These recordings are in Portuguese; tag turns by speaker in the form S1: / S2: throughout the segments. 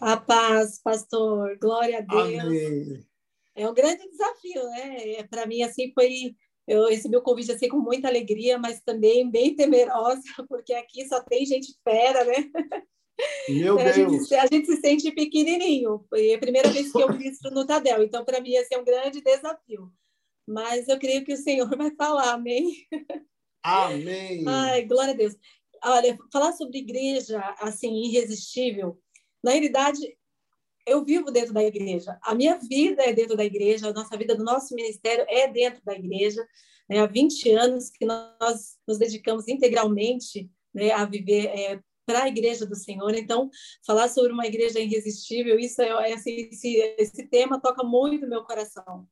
S1: A paz, pastor. Glória a Deus.
S2: Amém.
S1: É um grande desafio, né? É, Para mim, assim, foi. Eu recebi o convite assim com muita alegria, mas também bem temerosa, porque aqui só tem gente fera, né?
S2: Meu
S1: a
S2: Deus.
S1: Gente, a gente se sente pequenininho. Foi a primeira vez que eu ministro no Tadel, então para mim esse é um grande desafio. Mas eu creio que o Senhor vai falar, amém?
S2: Amém.
S1: Ai, glória a Deus. Olha, falar sobre igreja, assim, irresistível, na realidade, eu vivo dentro da igreja. A minha vida é dentro da igreja, a nossa vida do nosso ministério é dentro da igreja. Né? Há 20 anos que nós nos dedicamos integralmente né, a viver é, para a igreja do Senhor. Então, falar sobre uma igreja irresistível, isso é, é assim, esse, esse tema toca muito meu coração.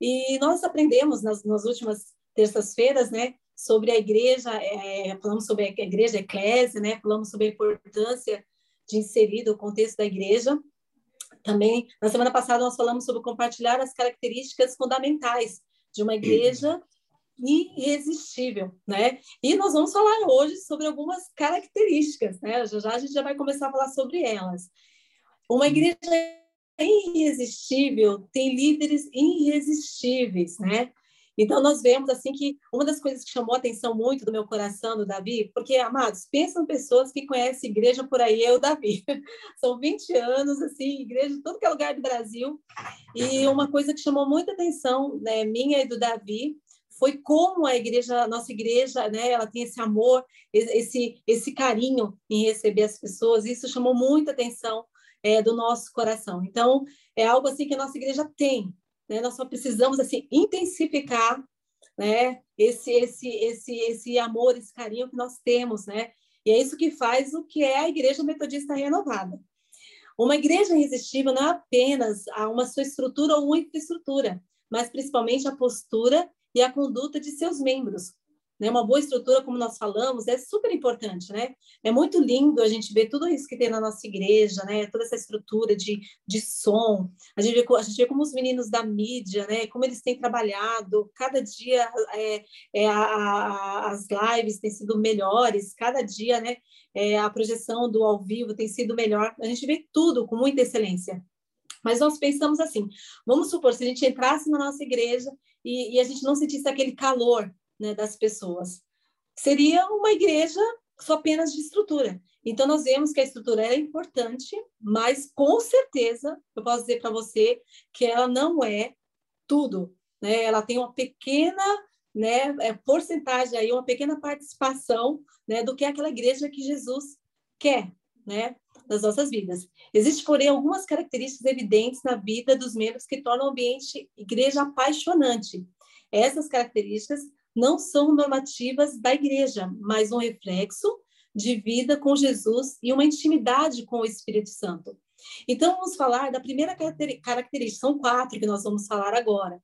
S1: E nós aprendemos nas, nas últimas terças-feiras, né, sobre a igreja, é, falamos sobre a igreja eclésia, né, falamos sobre a importância de inserir o contexto da igreja. Também, na semana passada, nós falamos sobre compartilhar as características fundamentais de uma igreja irresistível, né? E nós vamos falar hoje sobre algumas características, né? Já já a gente já vai começar a falar sobre elas. Uma igreja irresistível tem líderes irresistíveis, né? Então, nós vemos, assim, que uma das coisas que chamou a atenção muito do meu coração, do Davi, porque, amados, pensam pessoas que conhecem igreja por aí, eu, Davi. São 20 anos, assim, igreja em todo que é lugar do Brasil. E uma coisa que chamou muita atenção, né, minha e do Davi, foi como a igreja, a nossa igreja, né, ela tem esse amor, esse, esse carinho em receber as pessoas. Isso chamou muita atenção é, do nosso coração. Então, é algo assim que a nossa igreja tem, né? Nós só precisamos assim intensificar, né? Esse esse esse esse amor, esse carinho que nós temos, né? E é isso que faz o que é a Igreja Metodista Renovada. Uma igreja irresistível não é apenas uma sua estrutura ou uma infraestrutura, mas principalmente a postura e a conduta de seus membros, né? Uma boa estrutura, como nós falamos, é super importante, né? É muito lindo a gente ver tudo isso que tem na nossa igreja, né? Toda essa estrutura de, de som. A gente, vê, a gente vê como os meninos da mídia, né? Como eles têm trabalhado. Cada dia é, é a, a, as lives têm sido melhores. Cada dia, né? É, a projeção do ao vivo tem sido melhor. A gente vê tudo com muita excelência. Mas nós pensamos assim: vamos supor, se a gente entrasse na nossa igreja e, e a gente não sentisse aquele calor né, das pessoas. Seria uma igreja só apenas de estrutura. Então, nós vemos que a estrutura é importante, mas com certeza, eu posso dizer para você que ela não é tudo. Né? Ela tem uma pequena né, é, porcentagem, aí, uma pequena participação né, do que é aquela igreja que Jesus quer né, nas nossas vidas. Existem, porém, algumas características evidentes na vida dos membros que tornam o ambiente igreja apaixonante. Essas características não são normativas da igreja, mas um reflexo de vida com Jesus e uma intimidade com o Espírito Santo. Então, vamos falar da primeira característica, são quatro que nós vamos falar agora,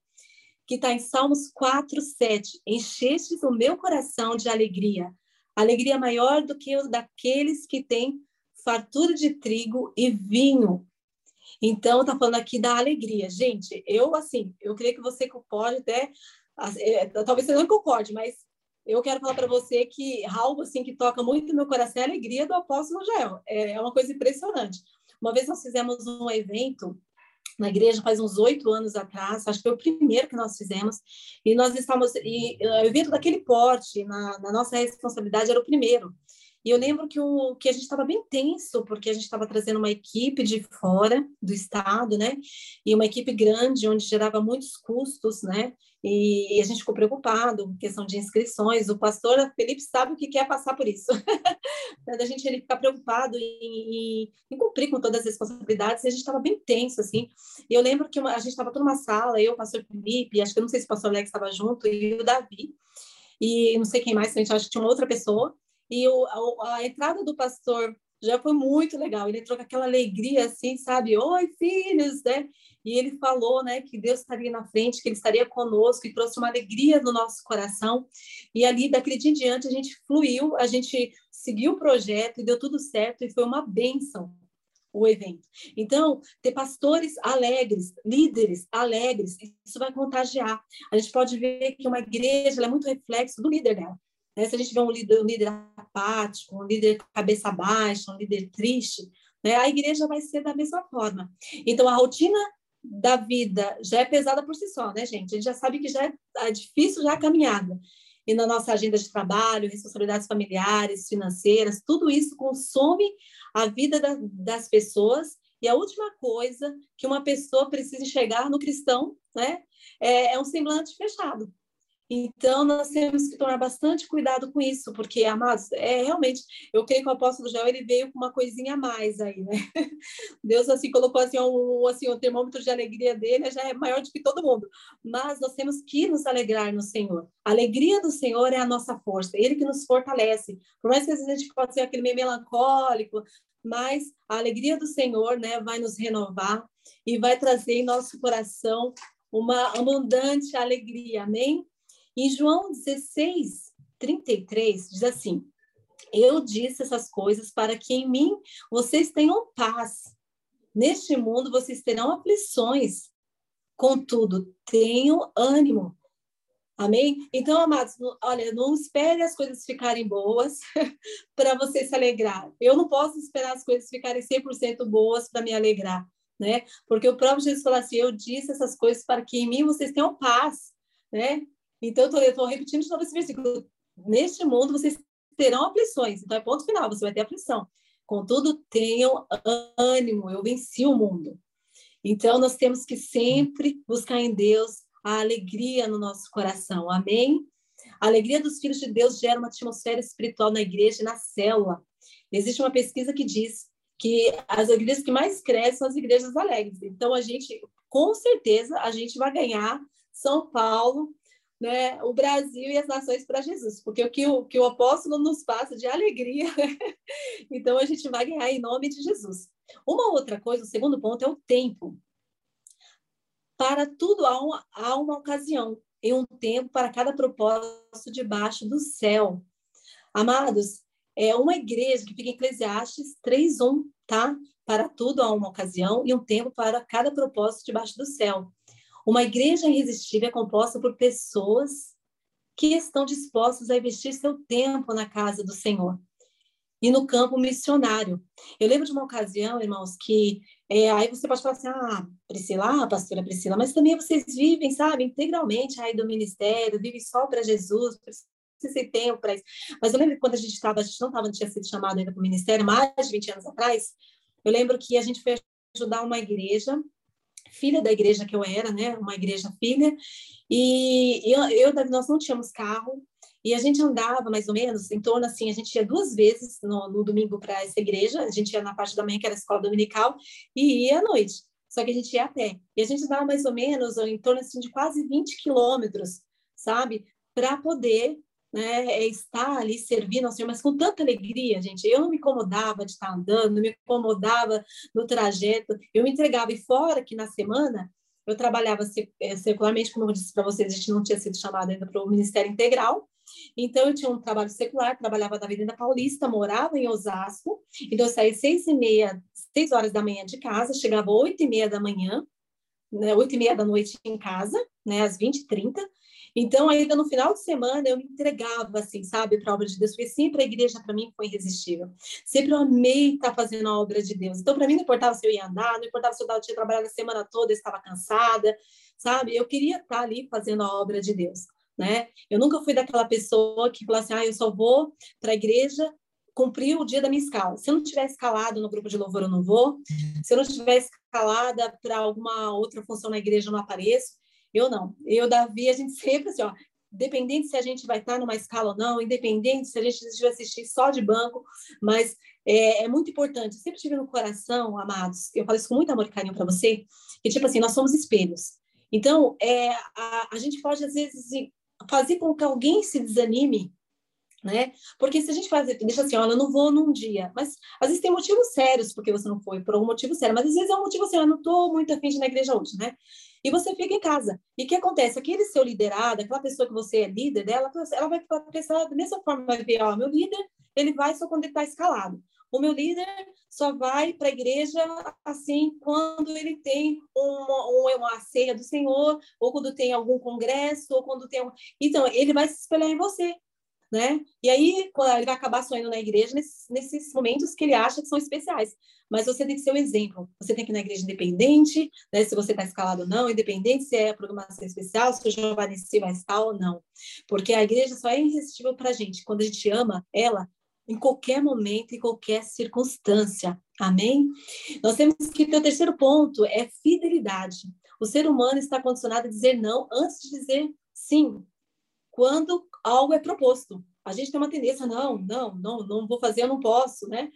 S1: que está em Salmos 4, 7. Enchestes o meu coração de alegria, alegria maior do que o daqueles que têm fartura de trigo e vinho. Então, está falando aqui da alegria. Gente, eu, assim, eu creio que você pode até talvez você não concorde, mas eu quero falar para você que algo assim que toca muito no meu coração é a alegria do apóstolo Jael. É, é uma coisa impressionante. Uma vez nós fizemos um evento na igreja faz uns oito anos atrás, acho que foi o primeiro que nós fizemos, e nós estávamos, e o evento daquele porte, na, na nossa responsabilidade, era o primeiro. E eu lembro que, o, que a gente estava bem tenso, porque a gente estava trazendo uma equipe de fora do estado, né? E uma equipe grande, onde gerava muitos custos, né? E a gente ficou preocupado, questão de inscrições. O pastor Felipe sabe o que quer passar por isso. da gente ele ficar preocupado em, em, cumprir com todas as responsabilidades. E a gente estava bem tenso, assim. E eu lembro que uma, a gente estava toda uma sala, eu, o pastor Felipe, acho que eu não sei se o pastor Alex estava junto, e o Davi. E não sei quem mais, a gente acha que tinha uma outra pessoa. E o, a, a, entrada do pastor já foi muito legal. Ele entrou com aquela alegria, assim, sabe? Oi, filhos, né? E ele falou, né, que Deus estaria na frente, que Ele estaria conosco e trouxe uma alegria no nosso coração. E ali, daquele dia em diante, a gente fluiu, a gente seguiu o projeto e deu tudo certo e foi uma bênção o evento. Então, ter pastores alegres, líderes alegres, isso vai contagiar. A gente pode ver que uma igreja é muito reflexo do líder dela. Né? Se a gente vê um líder, um líder apático, um líder cabeça baixa, um líder triste, né? A igreja vai ser da mesma forma. Então, a rotina da vida já é pesada por si só, né, gente? A gente já sabe que já é, é difícil já a caminhada. E na nossa agenda de trabalho, responsabilidades familiares, financeiras, tudo isso consome a vida da, das pessoas. E a última coisa que uma pessoa precisa enxergar no cristão, né, é, é um semblante fechado. Então, nós temos que tomar bastante cuidado com isso, porque, amados, é realmente, eu creio que o apóstolo Joel, ele veio com uma coisinha a mais aí, né? Deus, assim, colocou, assim, um, assim, o termômetro de alegria dele já é maior do que todo mundo. Mas nós temos que nos alegrar no Senhor. A alegria do Senhor é a nossa força, Ele que nos fortalece. Por mais que às vezes a gente possa ser aquele meio melancólico, mas a alegria do Senhor, né, vai nos renovar e vai trazer em nosso coração uma abundante alegria, amém? Em João 16, 33, diz assim: Eu disse essas coisas para que em mim vocês tenham paz. Neste mundo vocês terão aflições. Contudo, tenham ânimo. Amém? Então, amados, olha, não espere as coisas ficarem boas para você se alegrar. Eu não posso esperar as coisas ficarem 100% boas para me alegrar, né? Porque o próprio Jesus falou assim: Eu disse essas coisas para que em mim vocês tenham paz, né? Então, eu estou repetindo de novo esse versículo. Neste mundo vocês terão aflições. Então, é ponto final, você vai ter aflição. Contudo, tenham ânimo, eu venci o mundo. Então, nós temos que sempre buscar em Deus a alegria no nosso coração. Amém? A alegria dos filhos de Deus gera uma atmosfera espiritual na igreja e na célula. Existe uma pesquisa que diz que as igrejas que mais crescem são as igrejas alegres. Então, a gente, com certeza, a gente vai ganhar São Paulo, né, o Brasil e as nações para Jesus, porque o que, o que o apóstolo nos passa de alegria, então a gente vai ganhar em nome de Jesus. Uma outra coisa, o segundo ponto é o tempo. Para tudo há uma, há uma ocasião e um tempo para cada propósito debaixo do céu. Amados, é uma igreja que fica em Eclesiastes 3:1, tá? Para tudo há uma ocasião e um tempo para cada propósito debaixo do céu. Uma igreja irresistível é composta por pessoas que estão dispostas a investir seu tempo na casa do Senhor e no campo missionário. Eu lembro de uma ocasião, irmãos, que é, aí você pode falar assim, ah, Priscila, ah, pastora Priscila, mas também vocês vivem, sabe, integralmente aí do ministério, vivem só para Jesus, precisa ter tempo para isso. Mas eu lembro quando a gente estava, a gente não estava, não tinha sido chamado ainda para o ministério, mais de 20 anos atrás, eu lembro que a gente foi ajudar uma igreja filha da igreja que eu era, né? Uma igreja filha. E eu, eu nós não tínhamos carro. E a gente andava mais ou menos em torno assim, a gente ia duas vezes no, no domingo para essa igreja, a gente ia na parte da manhã, que era a escola dominical, e ia à noite. Só que a gente ia a pé. E a gente andava mais ou menos em torno assim, de quase 20 quilômetros, sabe? Para poder né, é estar ali servindo ao Senhor, mas com tanta alegria, gente. Eu não me incomodava de estar andando, não me incomodava no trajeto, eu me entregava. E fora que na semana eu trabalhava é, secularmente, como eu disse para vocês, a gente não tinha sido chamado ainda para o Ministério Integral. Então, eu tinha um trabalho secular, trabalhava na Avenida Paulista, morava em Osasco. Então, eu saía seis e meia, seis horas da manhã de casa, chegava oito e meia da manhã, né, oito e meia da noite em casa, né, às vinte e trinta. Então, ainda no final de semana, eu me entregava, assim, sabe, para a obra de Deus, porque sempre a igreja, para mim, foi irresistível. Sempre eu amei estar fazendo a obra de Deus. Então, para mim, não importava se eu ia andar, não importava se eu tinha trabalhado a semana toda, eu estava cansada, sabe? Eu queria estar ali fazendo a obra de Deus, né? Eu nunca fui daquela pessoa que falou assim, ah, eu só vou para a igreja cumprir o dia da minha escala. Se eu não tiver escalado no grupo de louvor, eu não vou. Se eu não tiver escalada para alguma outra função na igreja, eu não apareço. Eu não. Eu, Davi, a gente sempre assim, ó, independente se a gente vai estar numa escala ou não, independente se a gente vai assistir só de banco, mas é, é, muito importante. Eu sempre tive no coração, amados, eu falo isso com muito amor e carinho para você, que tipo assim, nós somos espelhos. Então, é, a, a gente pode, às vezes, fazer com que alguém se desanime né? Porque se a gente faz, deixa assim, olha, não vou num dia, mas às vezes tem motivos sérios porque você não foi, por algum motivo sério, mas às vezes é um motivo assim, eu não estou muito afim de ir na igreja hoje, né? E você fica em casa. E o que acontece? Aquele seu liderado, aquela pessoa que você é líder dela, ela vai pensar da mesma forma, vai ver, ó, meu líder, ele vai só quando ele está escalado. O meu líder só vai para a igreja assim quando ele tem uma, uma ceia do Senhor, ou quando tem algum congresso, ou quando tem. Um... Então, ele vai se espelhar em você. Né? E aí ele vai acabar sonhando na igreja nesses, nesses momentos que ele acha que são especiais. Mas você tem que ser um exemplo. Você tem que ir na igreja independente, né? se você está escalado ou não, independente se é programação especial, se o Giovanni vai estar ou não. Porque a igreja só é irresistível para a gente quando a gente ama ela em qualquer momento, em qualquer circunstância. Amém? Nós temos que ter o terceiro ponto, é fidelidade. O ser humano está condicionado a dizer não antes de dizer sim, quando algo é proposto. A gente tem uma tendência, não, não, não, não vou fazer, eu não posso, né?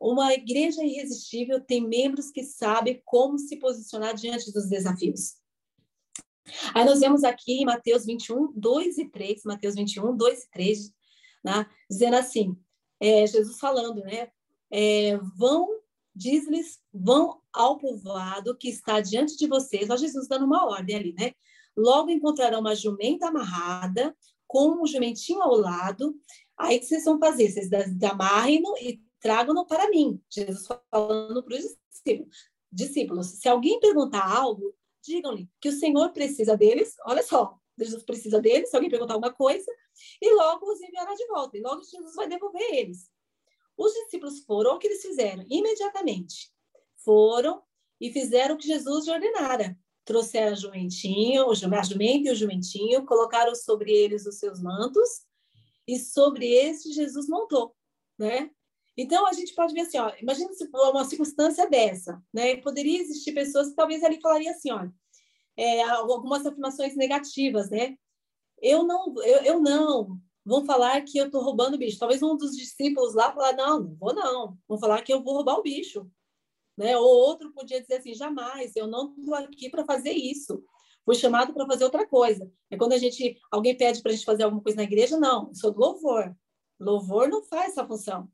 S1: Uma igreja irresistível tem membros que sabem como se posicionar diante dos desafios. Aí nós vemos aqui em Mateus 21, 2 e 3, Mateus 21, 2 e 3, né? dizendo assim, é, Jesus falando, né? É, vão, diz-lhes, vão ao povoado que está diante de vocês, ó Jesus dando uma ordem ali, né? Logo encontrarão uma jumenta amarrada, com um jumentinho ao lado. Aí que vocês vão fazer? Vocês amarrem-no e tragam-no para mim. Jesus falando para os discípulos. Se alguém perguntar algo, digam-lhe que o Senhor precisa deles. Olha só, Jesus precisa deles. Se alguém perguntar alguma coisa, e logo os enviará de volta. E logo Jesus vai devolver eles. Os discípulos foram, o que eles fizeram? Imediatamente. Foram e fizeram o que Jesus ordenara trouxeram a jumentinho, a jumenta e o jumentinho, colocaram sobre eles os seus mantos, e sobre esse Jesus montou, né? Então, a gente pode ver assim, ó, imagina se uma circunstância dessa, né? Poderia existir pessoas que talvez ali falariam assim, ó, é, algumas afirmações negativas, né? Eu não, eu, eu não, vão falar que eu estou roubando o bicho. Talvez um dos discípulos lá falar, não, não vou não. Vão falar que eu vou roubar o bicho. Né? Ou outro podia dizer assim: jamais, eu não estou aqui para fazer isso. Fui chamado para fazer outra coisa. É quando a gente, alguém pede para a gente fazer alguma coisa na igreja, não, eu sou do louvor. Louvor não faz essa função.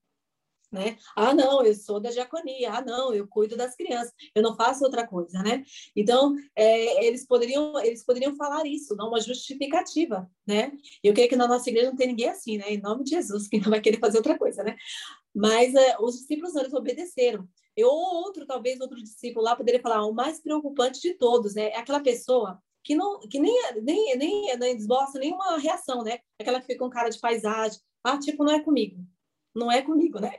S1: Né? Ah, não, eu sou da diaconia. Ah, não, eu cuido das crianças. Eu não faço outra coisa, né? Então, é, eles poderiam, eles poderiam falar isso, não uma justificativa, né? Eu creio que na nossa igreja não tem ninguém assim, né? Em nome de Jesus, que não vai querer fazer outra coisa, né? Mas é, os discípulos eles obedeceram. Eu, ou outro, talvez outro discípulo lá poderia falar, o mais preocupante de todos, né? É aquela pessoa que, não, que nem, nem, nem, nem desbosta nenhuma reação, né? Aquela que fica com cara de paisagem. Ah, tipo, não é comigo. Não é comigo, né?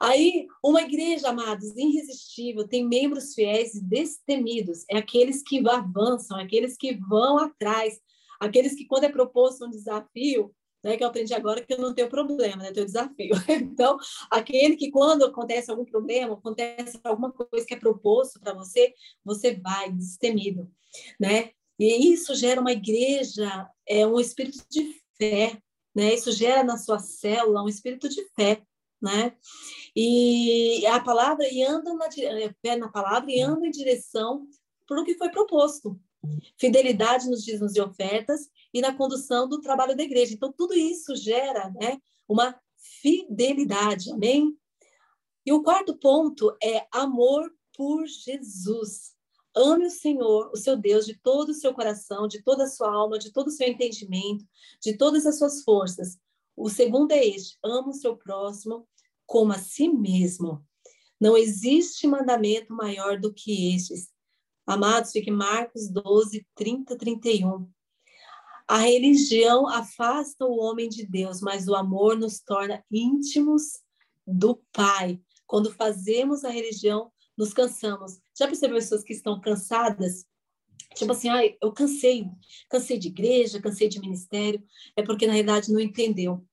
S1: Aí, uma igreja, amados, irresistível, tem membros fiéis e destemidos. É aqueles que avançam, aqueles que vão atrás, aqueles que, quando é proposto um desafio, né, que eu aprendi agora que eu não tenho problema, né, tenho desafio. Então, aquele que quando acontece algum problema, acontece alguma coisa que é proposto para você, você vai destemido, né? E isso gera uma igreja, é um espírito de fé, né? Isso gera na sua célula um espírito de fé, né? E a palavra e andam na fé na palavra e andam em direção para o que foi proposto. Fidelidade nos dízimos e ofertas e na condução do trabalho da igreja. Então, tudo isso gera né, uma fidelidade, amém? E o quarto ponto é amor por Jesus. Ame o Senhor, o seu Deus, de todo o seu coração, de toda a sua alma, de todo o seu entendimento, de todas as suas forças. O segundo é este: ame o seu próximo como a si mesmo. Não existe mandamento maior do que estes. Amados, fique Marcos 12, 30, 31. A religião afasta o homem de Deus, mas o amor nos torna íntimos do Pai. Quando fazemos a religião, nos cansamos. Já percebeu pessoas que estão cansadas? Tipo assim, ah, eu cansei, cansei de igreja, cansei de ministério. É porque, na realidade, não entendeu.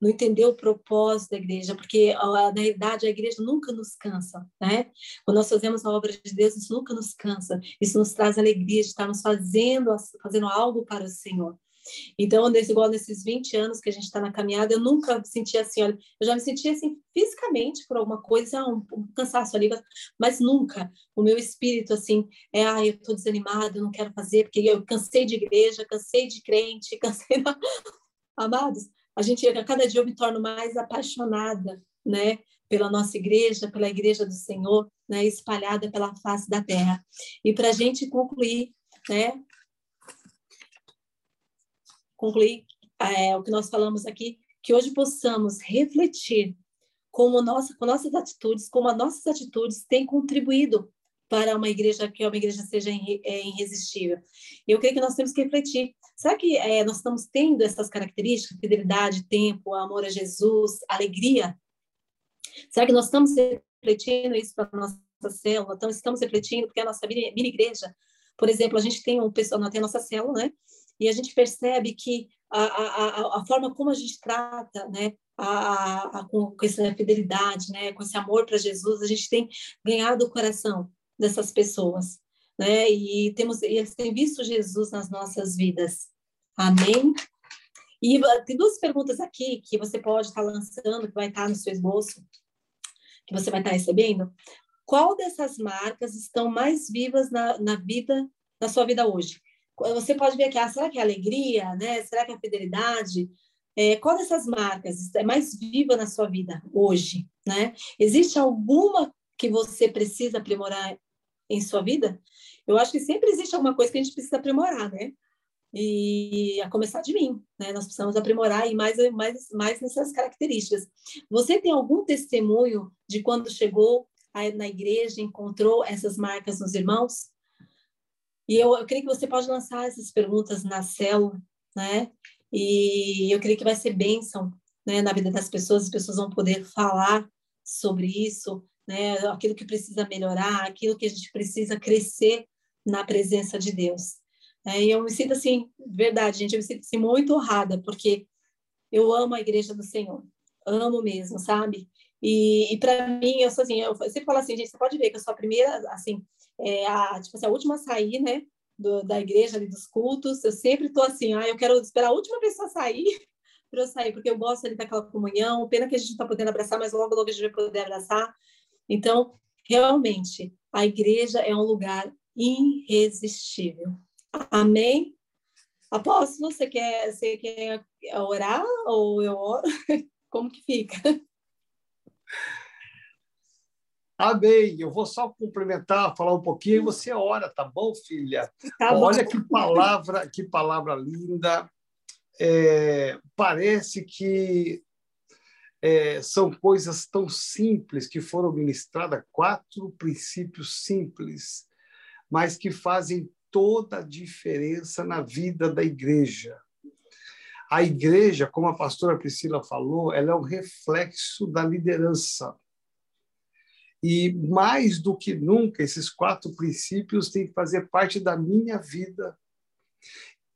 S1: Não entendeu o propósito da igreja, porque, na realidade, a igreja nunca nos cansa, né? Quando nós fazemos a obra de Deus, isso nunca nos cansa. Isso nos traz alegria de estarmos fazendo, fazendo algo para o Senhor. Então, nesse, igual nesses 20 anos que a gente está na caminhada, eu nunca senti assim, olha, eu já me senti assim fisicamente por alguma coisa, um, um cansaço ali, mas nunca o meu espírito assim, é, ah, eu estou desanimado, eu não quero fazer, porque eu cansei de igreja, cansei de crente, cansei. Amados, a gente, a cada dia eu me torno mais apaixonada, né? Pela nossa igreja, pela igreja do Senhor, né? Espalhada pela face da terra. E para a gente concluir, né? concluir é, o que nós falamos aqui, que hoje possamos refletir como nossa, com nossas atitudes, como as nossas atitudes têm contribuído para uma igreja que uma igreja seja é, irresistível. Eu creio que nós temos que refletir. Será que é, nós estamos tendo essas características, fidelidade, tempo, amor a Jesus, alegria? Será que nós estamos refletindo isso para a nossa célula? Então, estamos refletindo, porque a nossa mini, mini igreja, por exemplo, a gente tem um pessoal, tem a nossa célula, né? E a gente percebe que a, a, a forma como a gente trata, né, a, a, com, com essa fidelidade, né, com esse amor para Jesus, a gente tem ganhado o coração dessas pessoas, né? E temos, eles têm visto Jesus nas nossas vidas. Amém. E tem duas perguntas aqui que você pode estar lançando, que vai estar no seu esboço, que você vai estar recebendo. Qual dessas marcas estão mais vivas na, na vida, na sua vida hoje? Você pode ver aqui, ah, será que é alegria, né? Será que é fidelidade? É, qual dessas marcas é mais viva na sua vida hoje, né? Existe alguma que você precisa aprimorar em sua vida? Eu acho que sempre existe alguma coisa que a gente precisa aprimorar, né? E a começar de mim, né? Nós precisamos aprimorar e mais, mais, mais nessas características. Você tem algum testemunho de quando chegou na igreja, encontrou essas marcas nos irmãos? E eu, eu creio que você pode lançar essas perguntas na célula, né? E eu creio que vai ser bênção né, na vida das pessoas, as pessoas vão poder falar sobre isso, né? Aquilo que precisa melhorar, aquilo que a gente precisa crescer na presença de Deus. É, e eu me sinto assim, verdade, gente, eu me sinto assim, muito honrada, porque eu amo a igreja do Senhor, amo mesmo, sabe? E, e para mim, eu sou assim, eu sempre falo assim, gente, você pode ver que eu sou a primeira, assim, é a, tipo assim, a última a sair, né, do, da igreja ali, dos cultos, eu sempre tô assim, ah, eu quero esperar a última pessoa sair para eu sair, porque eu gosto ali daquela comunhão, pena que a gente não está podendo abraçar, mas logo, logo a gente vai poder abraçar. Então, realmente, a igreja é um lugar irresistível. Amém? Apóstolo, você quer, você quer orar ou eu oro? Como que fica?
S2: Amém. Eu vou só complementar, falar um pouquinho e você ora, tá bom, filha? Tá Olha bom. que palavra, que palavra linda. É, parece que é, são coisas tão simples que foram ministradas, quatro princípios simples, mas que fazem toda a diferença na vida da igreja. A igreja, como a pastora Priscila falou, ela é um reflexo da liderança. E mais do que nunca, esses quatro princípios têm que fazer parte da minha vida,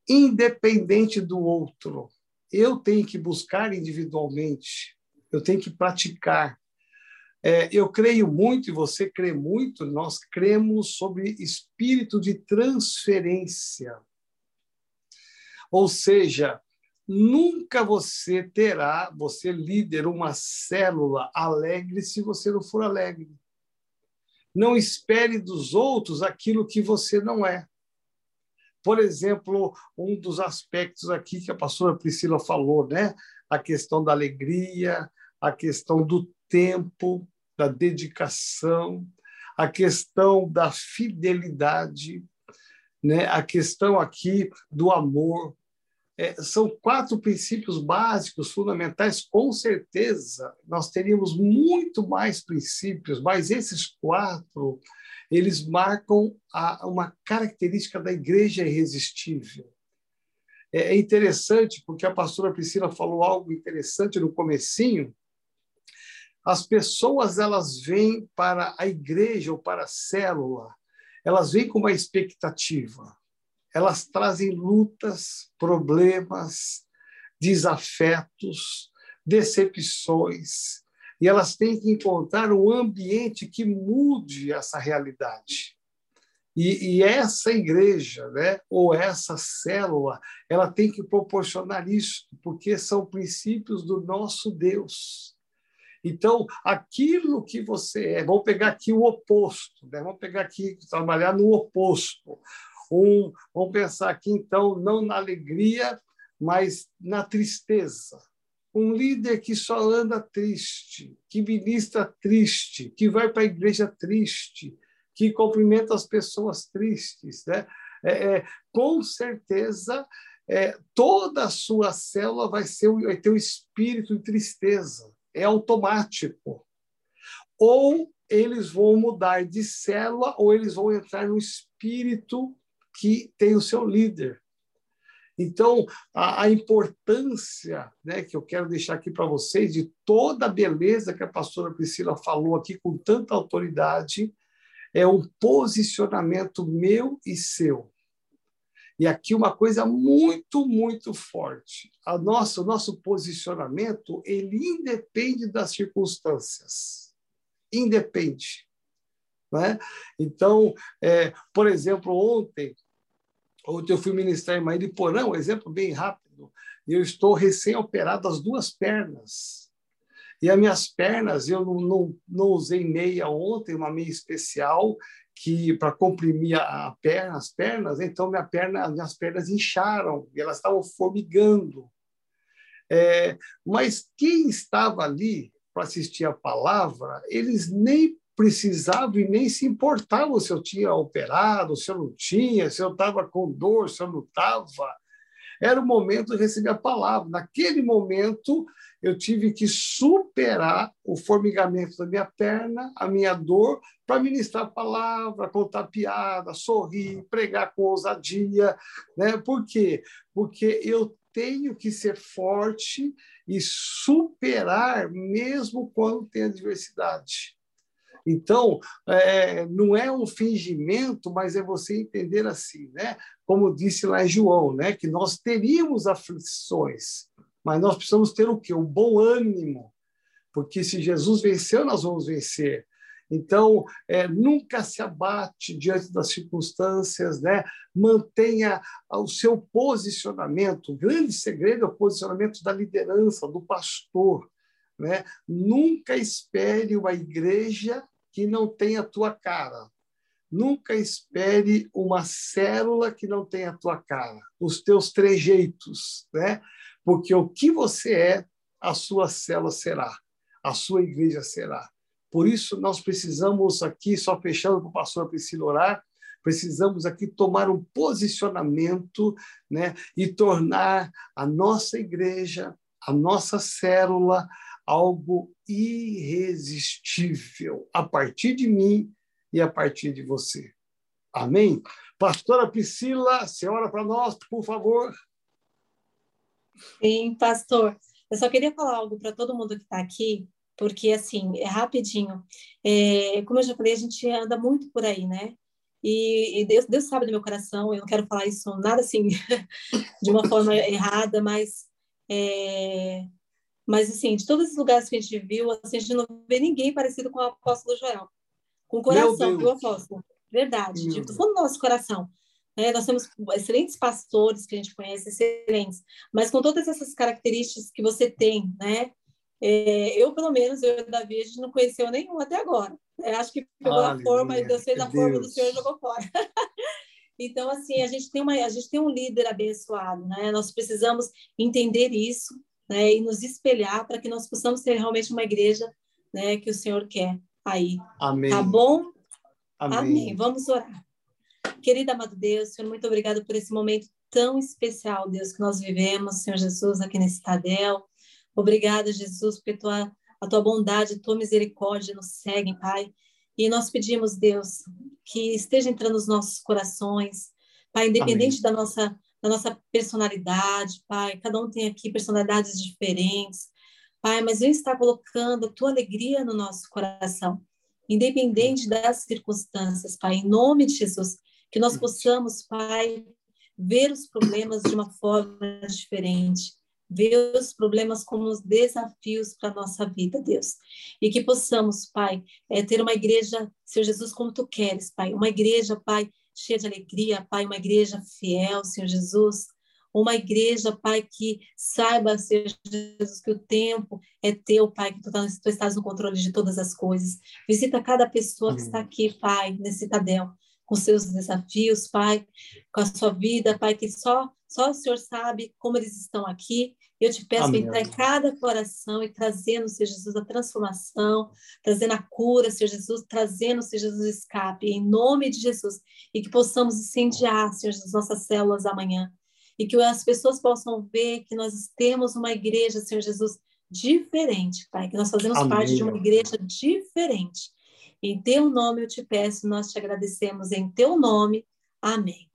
S2: independente do outro. Eu tenho que buscar individualmente, eu tenho que praticar. É, eu creio muito, e você crê muito, nós cremos sobre espírito de transferência. Ou seja, nunca você terá, você líder, uma célula alegre se você não for alegre. Não espere dos outros aquilo que você não é. Por exemplo, um dos aspectos aqui que a pastora Priscila falou, né? A questão da alegria, a questão do tempo, da dedicação, a questão da fidelidade, né? a questão aqui do amor. É, são quatro princípios básicos, fundamentais. Com certeza, nós teríamos muito mais princípios, mas esses quatro, eles marcam a, uma característica da igreja irresistível. É, é interessante, porque a pastora Priscila falou algo interessante no comecinho, as pessoas elas vêm para a igreja ou para a célula, elas vêm com uma expectativa. Elas trazem lutas, problemas, desafetos, decepções, e elas têm que encontrar um ambiente que mude essa realidade. E, e, essa igreja, né, ou essa célula, ela tem que proporcionar isso, porque são princípios do nosso Deus. Então, aquilo que você é, vamos pegar aqui o oposto, né? vamos pegar aqui, trabalhar no oposto. Um, vamos pensar aqui, então, não na alegria, mas na tristeza. Um líder que só anda triste, que ministra triste, que vai para a igreja triste, que cumprimenta as pessoas tristes. Né? É, é, com certeza, é, toda a sua célula vai, ser, vai ter um espírito de tristeza é automático. Ou eles vão mudar de célula ou eles vão entrar no espírito que tem o seu líder. Então, a, a importância né, que eu quero deixar aqui para vocês de toda a beleza que a pastora Priscila falou aqui com tanta autoridade é um posicionamento meu e seu. E aqui uma coisa muito, muito forte. A nossa, o nosso posicionamento, ele independe das circunstâncias. Independe. Né? Então, é, por exemplo, ontem, ontem eu fui ministrar em Mairiporã, um exemplo bem rápido, e eu estou recém-operado as duas pernas. E as minhas pernas, eu não, não, não usei meia ontem, uma meia especial, que para comprimir a perna, as pernas, então minha perna, minhas pernas incharam e elas estavam formigando. É, mas quem estava ali para assistir a palavra, eles nem precisavam e nem se importavam se eu tinha operado, se eu não tinha, se eu estava com dor, se eu não estava. Era o momento de receber a palavra. Naquele momento, eu tive que superar o formigamento da minha perna, a minha dor, para ministrar a palavra, contar piada, sorrir, pregar com ousadia. Né? Por quê? Porque eu tenho que ser forte e superar mesmo quando tem adversidade. Então, é, não é um fingimento, mas é você entender assim, né? Como disse lá João, né? Que nós teríamos aflições, mas nós precisamos ter o quê? O bom ânimo, porque se Jesus venceu, nós vamos vencer. Então, é, nunca se abate diante das circunstâncias, né? mantenha o seu posicionamento. O grande segredo é o posicionamento da liderança, do pastor. Né? Nunca espere uma igreja que não tenha a tua cara. Nunca espere uma célula que não tenha a tua cara, os teus trejeitos, né? Porque o que você é, a sua célula será, a sua igreja será. Por isso, nós precisamos aqui, só fechando para o pastor Priscila orar, precisamos aqui tomar um posicionamento né, e tornar a nossa igreja, a nossa célula, algo irresistível a partir de mim e a partir de você. Amém? Pastora Priscila, senhora para nós, por favor.
S1: Sim, pastor. Eu só queria falar algo para todo mundo que está aqui, porque, assim, é rapidinho. É, como eu já falei, a gente anda muito por aí, né? E, e Deus, Deus sabe do meu coração, eu não quero falar isso nada assim, de uma forma errada, mas, é, mas, assim, de todos os lugares que a gente viu, assim, a gente não vê ninguém parecido com o apóstolo Joel. Com coração do apóstolo. Verdade, de, do fundo do nosso coração. É, nós temos excelentes pastores que a gente conhece, excelentes, mas com todas essas características que você tem, né? É, eu, pelo menos, eu e Davi, a gente não conheceu nenhum até agora. É, acho que pegou a forma e Deus fez a forma do Senhor e jogou fora. então, assim, a gente, tem uma, a gente tem um líder abençoado, né? Nós precisamos entender isso né? e nos espelhar para que nós possamos ser realmente uma igreja né, que o Senhor quer aí.
S2: Amém.
S1: Tá bom?
S2: Amém.
S1: Amém. Vamos orar. Querida amado Deus, Senhor, muito obrigado por esse momento tão especial, Deus, que nós vivemos, Senhor Jesus, aqui nesse Tadel. Obrigada, Jesus, porque tua, a tua bondade, a tua misericórdia nos seguem, Pai. E nós pedimos, Deus, que esteja entrando nos nossos corações, Pai, independente da nossa, da nossa personalidade, Pai. Cada um tem aqui personalidades diferentes, Pai, mas vem estar colocando a tua alegria no nosso coração, independente das circunstâncias, Pai, em nome de Jesus, que nós possamos, Pai, ver os problemas de uma forma diferente, ver os problemas como os desafios para a nossa vida, Deus. E que possamos, Pai, é, ter uma igreja, Senhor Jesus, como tu queres, Pai. Uma igreja, Pai, cheia de alegria, Pai, uma igreja fiel, Senhor Jesus. Uma igreja, Pai, que saiba, Senhor Jesus, que o tempo é teu, Pai, que tu, tá, tu estás no controle de todas as coisas. Visita cada pessoa que está aqui, Pai, nesse Tadel com seus desafios, Pai, com a sua vida, Pai, que só, só o Senhor sabe como eles estão aqui. Eu te peço para entrar em cada coração e trazendo, Senhor Jesus, a transformação, trazendo a cura, Senhor Jesus, trazendo, Senhor Jesus, o escape, em nome de Jesus, e que possamos incendiar, Senhor Jesus, nossas células amanhã, e que as pessoas possam ver que nós temos uma igreja, Senhor Jesus, diferente, Pai, que nós fazemos Amém. parte de uma igreja diferente, Em teu nome eu te peço, nós te agradecemos em teu nome. Amém.